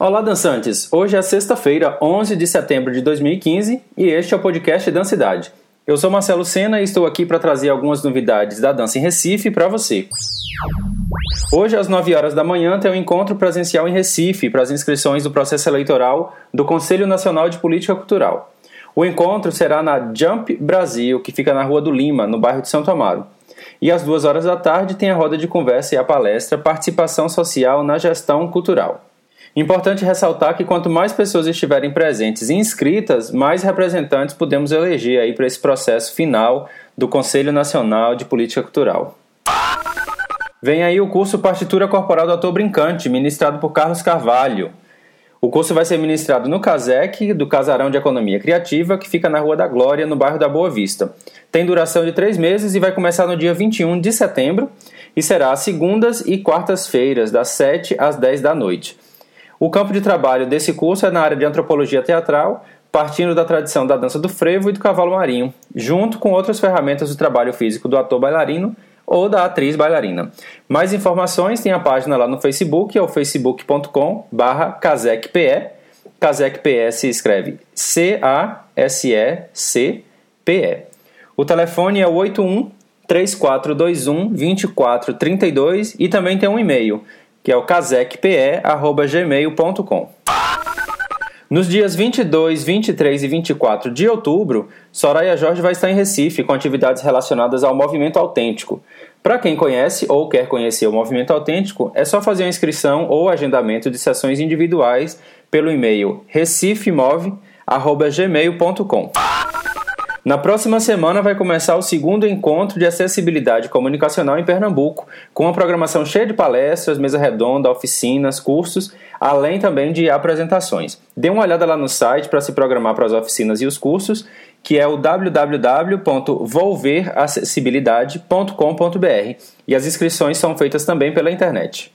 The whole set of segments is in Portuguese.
Olá, dançantes! Hoje é sexta-feira, 11 de setembro de 2015 e este é o podcast Dancidade. Eu sou Marcelo Sena e estou aqui para trazer algumas novidades da dança em Recife para você. Hoje, às 9 horas da manhã, tem um encontro presencial em Recife para as inscrições do processo eleitoral do Conselho Nacional de Política Cultural. O encontro será na Jump Brasil, que fica na Rua do Lima, no bairro de Santo Amaro. E às duas horas da tarde tem a roda de conversa e a palestra Participação Social na Gestão Cultural. Importante ressaltar que quanto mais pessoas estiverem presentes e inscritas, mais representantes podemos eleger aí para esse processo final do Conselho Nacional de Política Cultural. Vem aí o curso Partitura Corporal do Ator Brincante, ministrado por Carlos Carvalho. O curso vai ser ministrado no CASEC, do Casarão de Economia Criativa, que fica na Rua da Glória, no bairro da Boa Vista. Tem duração de três meses e vai começar no dia 21 de setembro e será às segundas e quartas-feiras, das 7 às 10 da noite. O campo de trabalho desse curso é na área de antropologia teatral, partindo da tradição da dança do frevo e do cavalo marinho, junto com outras ferramentas do trabalho físico do ator bailarino ou da atriz bailarina. Mais informações tem a página lá no Facebook, é o facebook.com barra casecpe. Casecpe se escreve C-A-S-E-C-P-E. O telefone é o 81 3421 2432 e também tem um e-mail que é o casecpe.gmail.com. Nos dias 22, 23 e 24 de outubro, Soraya Jorge vai estar em Recife com atividades relacionadas ao movimento autêntico. Para quem conhece ou quer conhecer o movimento autêntico, é só fazer a inscrição ou agendamento de sessões individuais pelo e-mail recifemove@gmail.com. Na próxima semana vai começar o segundo encontro de acessibilidade comunicacional em Pernambuco, com uma programação cheia de palestras, mesa redonda, oficinas, cursos, além também de apresentações. Dê uma olhada lá no site para se programar para as oficinas e os cursos, que é o www.volveracessibilidade.com.br e as inscrições são feitas também pela internet.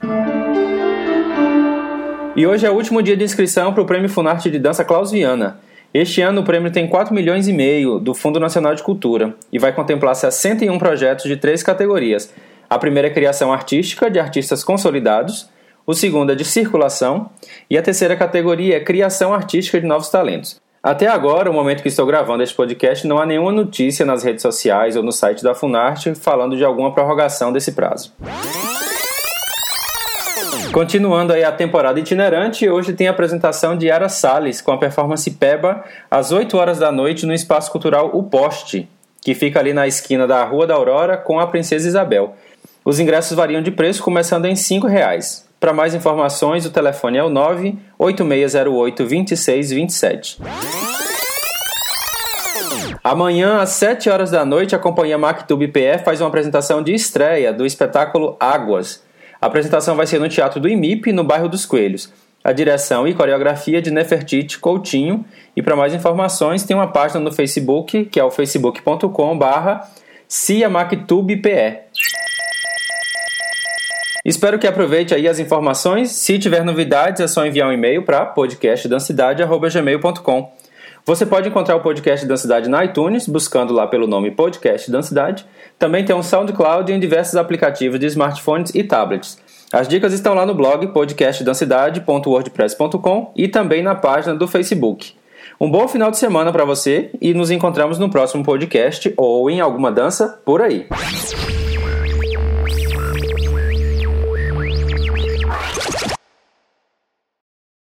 E hoje é o último dia de inscrição para o Prêmio Funarte de Dança Klaus Viana. Este ano o prêmio tem 4 milhões e meio do Fundo Nacional de Cultura e vai contemplar 61 projetos de três categorias. A primeira é criação artística de artistas consolidados, o segundo é de circulação e a terceira categoria é criação artística de novos talentos. Até agora, o momento que estou gravando este podcast, não há nenhuma notícia nas redes sociais ou no site da Funarte falando de alguma prorrogação desse prazo. Continuando aí a temporada itinerante, hoje tem a apresentação de Yara Salles com a performance Peba às 8 horas da noite no Espaço Cultural O Poste, que fica ali na esquina da Rua da Aurora com a Princesa Isabel. Os ingressos variam de preço, começando em R$ reais. Para mais informações, o telefone é o 98608 2627. Amanhã, às 7 horas da noite, a companhia MacTube PE faz uma apresentação de estreia do espetáculo Águas, a apresentação vai ser no Teatro do IMIP, no bairro dos Coelhos. A direção e coreografia de Nefertiti Coutinho. E para mais informações, tem uma página no Facebook, que é o facebook.com.br ciamactubepe. Espero que aproveite aí as informações. Se tiver novidades, é só enviar um e-mail para podcastdancidade.gmail.com. Você pode encontrar o podcast Dancidade na iTunes, buscando lá pelo nome Podcast Dancidade. Também tem um SoundCloud em diversos aplicativos de smartphones e tablets. As dicas estão lá no blog podcastdancidade.wordpress.com e também na página do Facebook. Um bom final de semana para você e nos encontramos no próximo podcast ou em alguma dança por aí.